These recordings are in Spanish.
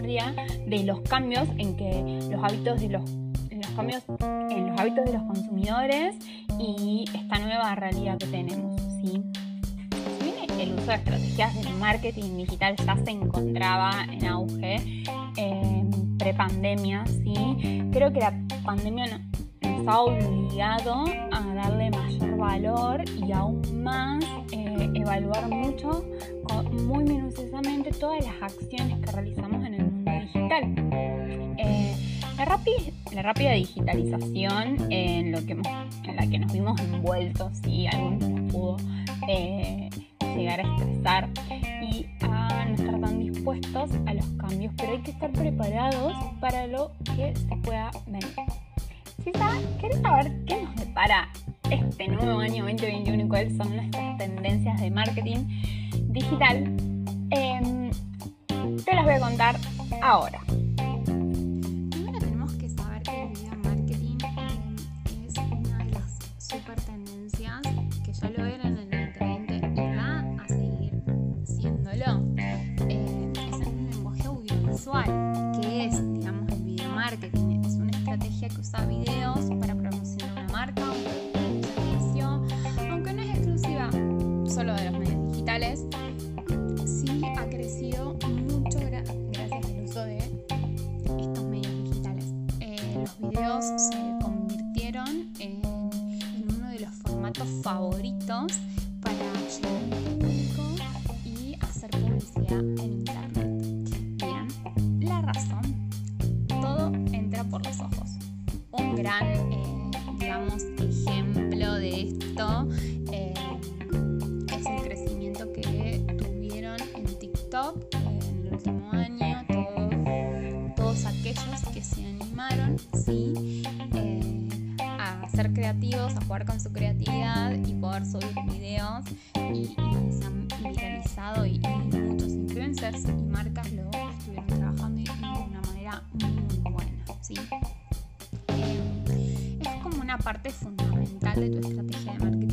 vanguardia de los cambios en que los hábitos de los, los cambios en los hábitos de los consumidores y esta nueva realidad que tenemos. ¿sí? El uso de estrategias de marketing digital ya se encontraba en auge en prepandemia, ¿sí? creo que la pandemia nos ha obligado a darle mayor valor y aún más eh, evaluar mucho, muy minuciosamente, todas las acciones que realizamos digital. Eh, la, la, rápida digitalización en, lo que en la que nos vimos envueltos y algunos nos pudo eh, llegar a estresar y a no estar tan dispuestos a los cambios, pero hay que estar preparados para lo que se pueda venir. Cisa, ¿querés saber qué nos depara este nuevo año 2021 y cuáles son nuestras tendencias de marketing digital? Em, te las voy a contar ahora. Primero tenemos que saber que el video marketing es una de las super tendencias que ya lo era en el 2020 y va a seguir siéndolo. Em, es un lenguaje audiovisual que es, digamos, el video marketing estrategia que usa videos para promocionar una marca, un un servicio, aunque no es exclusiva solo de los se convirtieron en, en uno de los formatos favoritos para llegar al público y hacer publicidad en videos y, se han viralizado y, y muchos influencers y marcas lo estuvieron trabajando de una manera muy buena. Eh, es como una parte fundamental de tu estrategia de marketing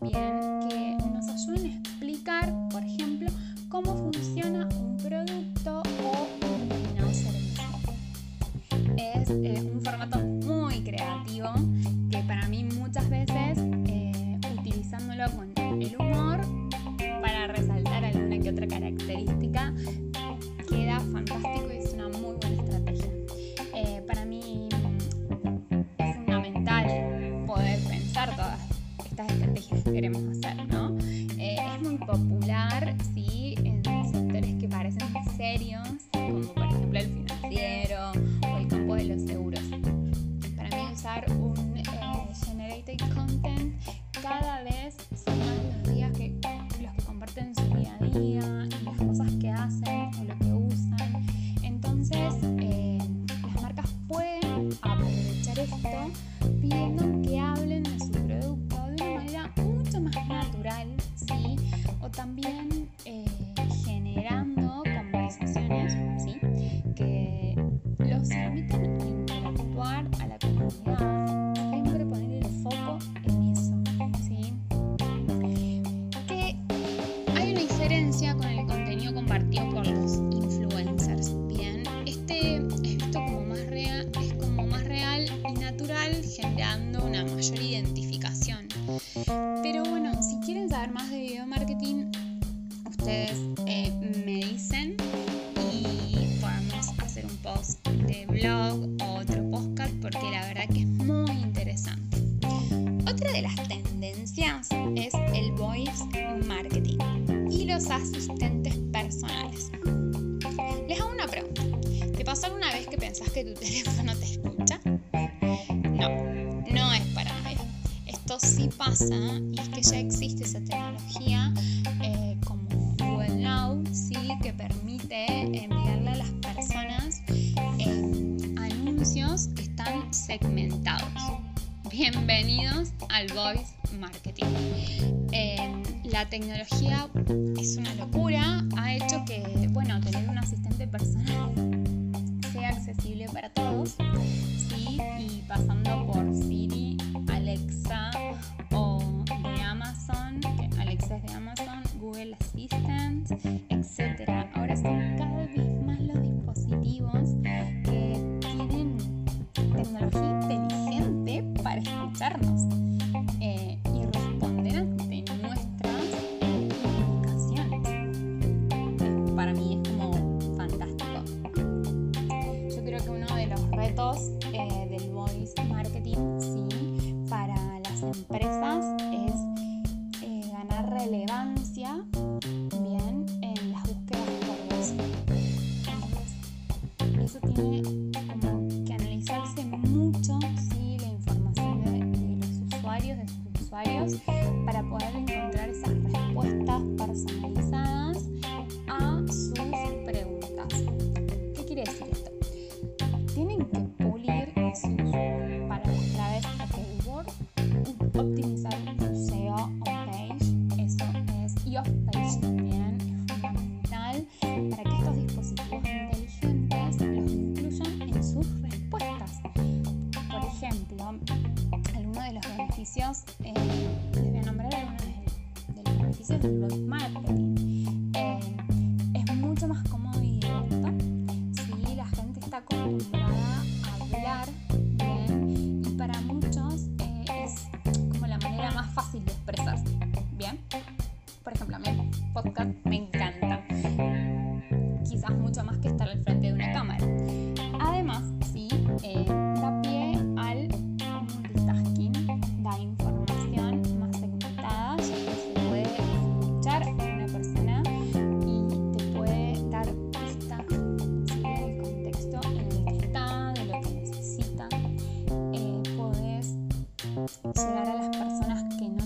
bien, que nos ayuden a explicar, por ejemplo, cómo funciona un producto o un servicio. Es eh, un formato Yeah. esto sí pasa y es que ya existe esa tecnología eh, como Google Now, ¿sí? que permite enviarle a las personas eh, anuncios que están segmentados. Bienvenidos al Voice Marketing. Em, la tecnología es una locura, ha hecho que, bueno, tener un asistente personal sea accesible para todos. Y pasando por Siri escucharnos. para poder encontrar esas llegar a las personas que no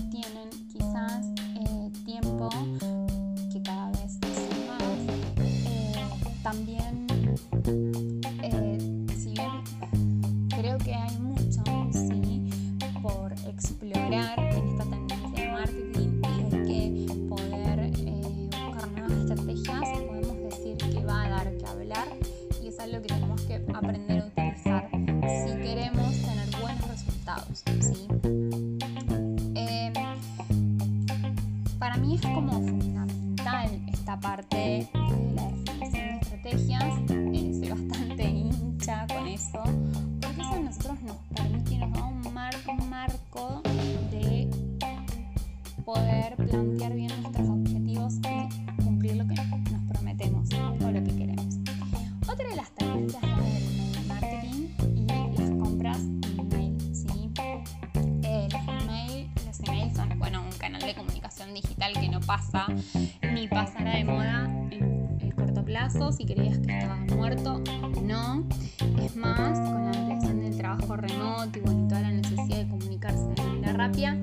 ni pasará de moda en el corto plazo, si creías que estabas muerto, no. Es más, con la ampliación del trabajo remoto y toda la necesidad de comunicarse de manera rápida,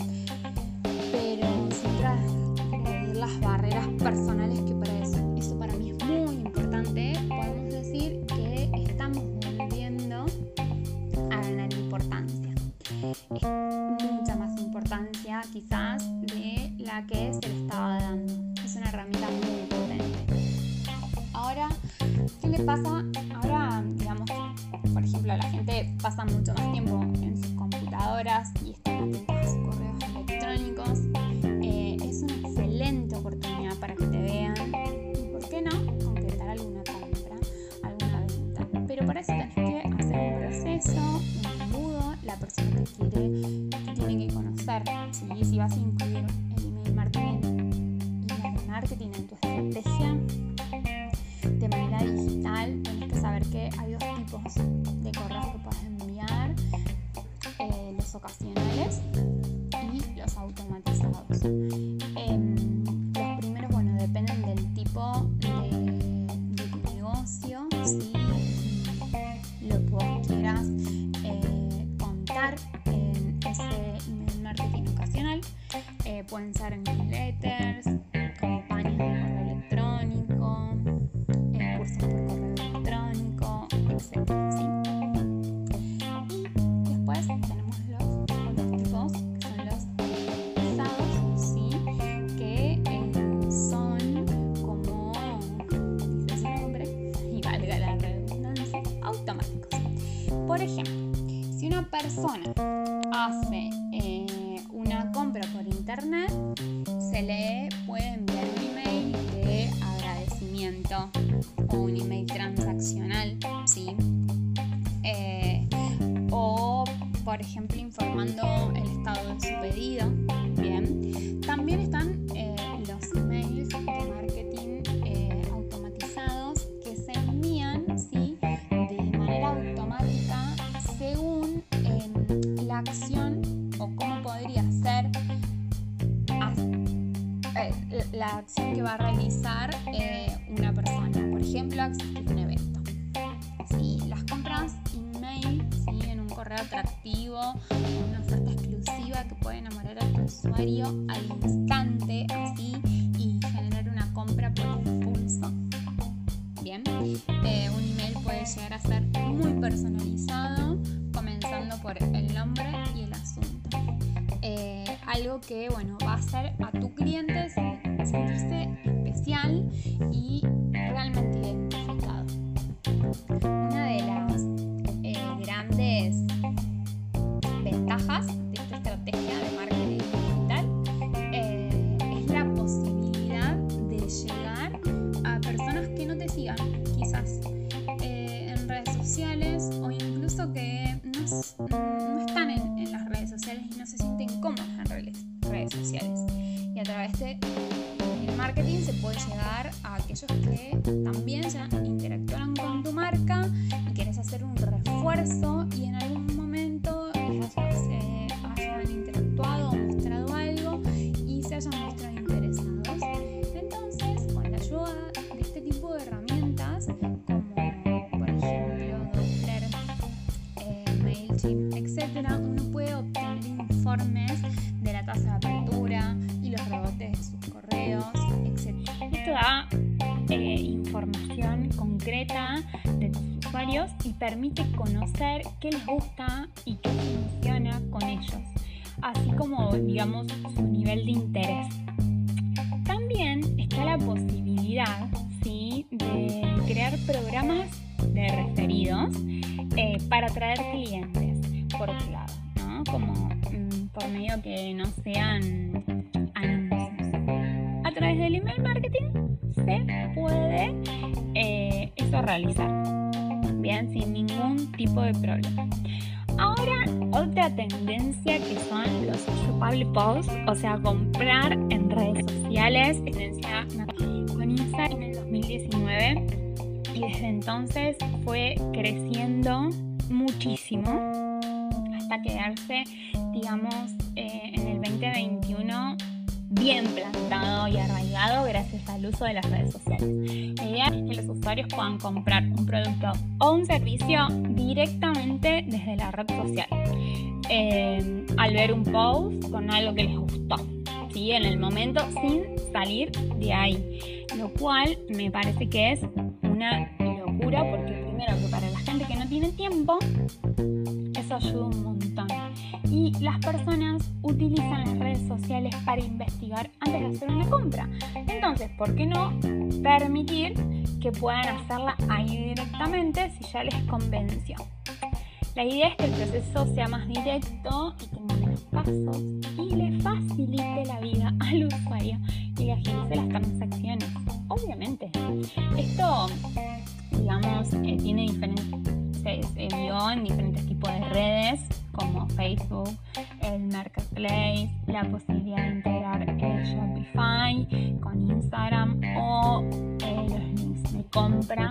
eh, pueden ser en newsletters, o un email transaccional, ¿sí? Eh, o, por ejemplo, informando el estado de su pedido, ¿bien? También están eh, los emails de marketing eh, automatizados que se envían, ¿sí? De manera automática según la acción o cómo podría ser la acción que va a realizar usuario al instante, así, y generar una compra por impulso. Bien, eh, un email puede llegar a ser muy personalizado, comenzando por el nombre y el asunto. Eh, algo que, bueno, va a hacer a tu cliente sentirse especial y realmente identificado. no te sigan, quizás, eh, en redes sociales o incluso que nos no, no puede obtener informes de la tasa de apertura y los rebotes de sus correos, etc. Esto da eh, información concreta de tus usuarios y permite conocer qué les gusta y qué funciona con ellos, así como, digamos, su nivel de interés. También está la posibilidad ¿sí? de crear programas de referidos eh, para atraer clientes por ese lado, ¿no? Como mm, por medio que no sean anuncios. A través del email marketing se puede eh, eso realizar, bien, sin ningún tipo de problema. Ahora, otra tendencia que son los shoppable posts, o sea, comprar en redes sociales, tendencia con Instagram en el 2019 y desde entonces fue creciendo muchísimo hasta quedarse, digamos, eh, en el 2021 bien plantado y arraigado gracias al uso de las redes sociales. La idea es que los usuarios puedan comprar un producto o un servicio directamente desde la red social. Eh, al ver un post con algo que les gustó, ¿sí? en el momento sin salir de ahí. Lo cual me parece que es una locura porque primero que para la gente que no tiene tiempo, ayuda un montón y las personas utilizan las redes sociales para investigar antes de hacer una compra. Entonces, ¿por qué no permitir que puedan hacerla ahí directamente si ya les convenció? La idea es que el proceso sea más directo y tenga menos pasos y le facilite la vida al usuario y le agilice las transacciones. Obviamente, esto, digamos, eh, tiene diferentes, se, vio en diferentes tipos de redes como Facebook, el Marketplace, la posibilidad de integrar el Shopify con Instagram o eh, los links de compra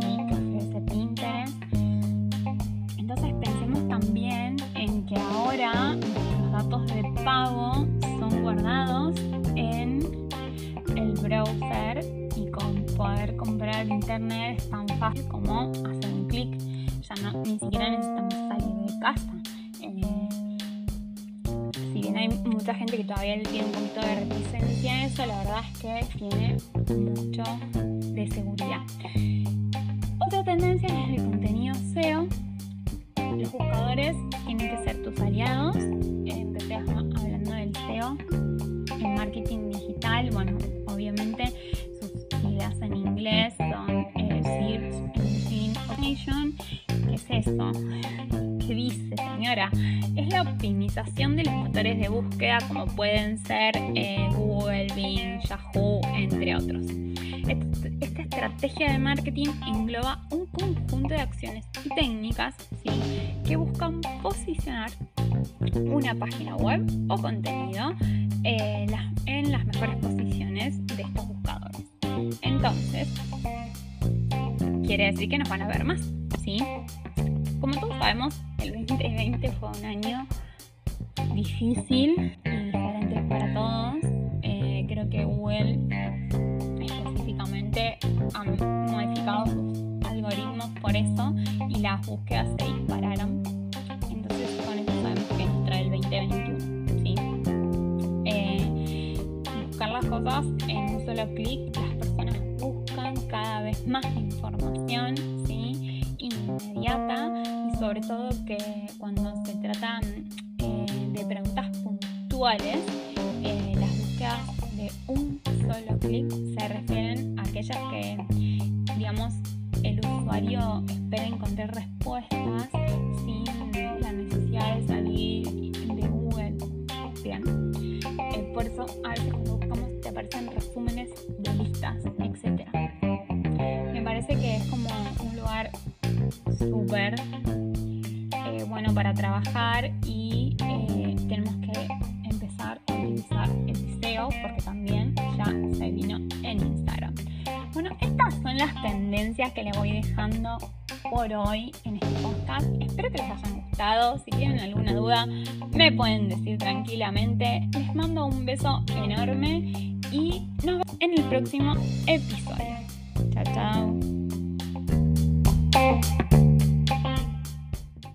¿sí? que ofrece Pinterest. Entonces pensemos también en que ahora los datos de pago son guardados en el browser y con poder comprar internet es tan fácil como hacer un clic. Ya no, ni siquiera necesitamos salir de casa si bien hay mucha gente que todavía tiene un poquito de reticencia a eso, la verdad es que tiene mucho de seguridad. Otra tendencia es el contenido SEO. Los buscadores tienen que ser tus aliados. Empecé hablando del SEO. En marketing digital, bueno, obviamente sus siglas en inglés eso? ¿Qué dice, señora? Es la optimización de los motores de búsqueda como pueden ser eh, Google, Bing, Yahoo, entre otros. Esta, estrategia de marketing engloba un conjunto de acciones y técnicas que buscan posicionar una página web o contenido eh, en las mejores posiciones de estos buscadores. Entonces, quiere decir que nos van a ver más, ¿sí? Como todos sabemos, el 2020 fue un año difícil y diferente para todos. Eh, creo que Google específicamente ha modificado sus algoritmos por eso y las búsquedas se dispararon. Entonces con eso sabemos que nos trae el 2021. ¿sí? Eh, buscar las cosas en un solo clic, las personas buscan cada vez más información ¿sí? inmediata sobre todo que cuando se tratan eh, de preguntas puntuales, eh, las búsquedas de un solo clic se refieren a aquellas que, digamos, el usuario espera encontrar respuestas sin la necesidad de salir de Google. Bien. Eh, por eso a veces cuando buscamos te aparecen resúmenes de listas, etc. Me parece que es como un lugar súper para trabajar y eh, tenemos que empezar a utilizar el SEO porque también ya se vino en Instagram. Bueno, estas son las tendencias que les voy dejando por hoy en este podcast. Espero que les hayan gustado. Si tienen alguna duda, me pueden decir tranquilamente. Les mando un beso enorme y nos vemos en el próximo episodio. Chao, chao.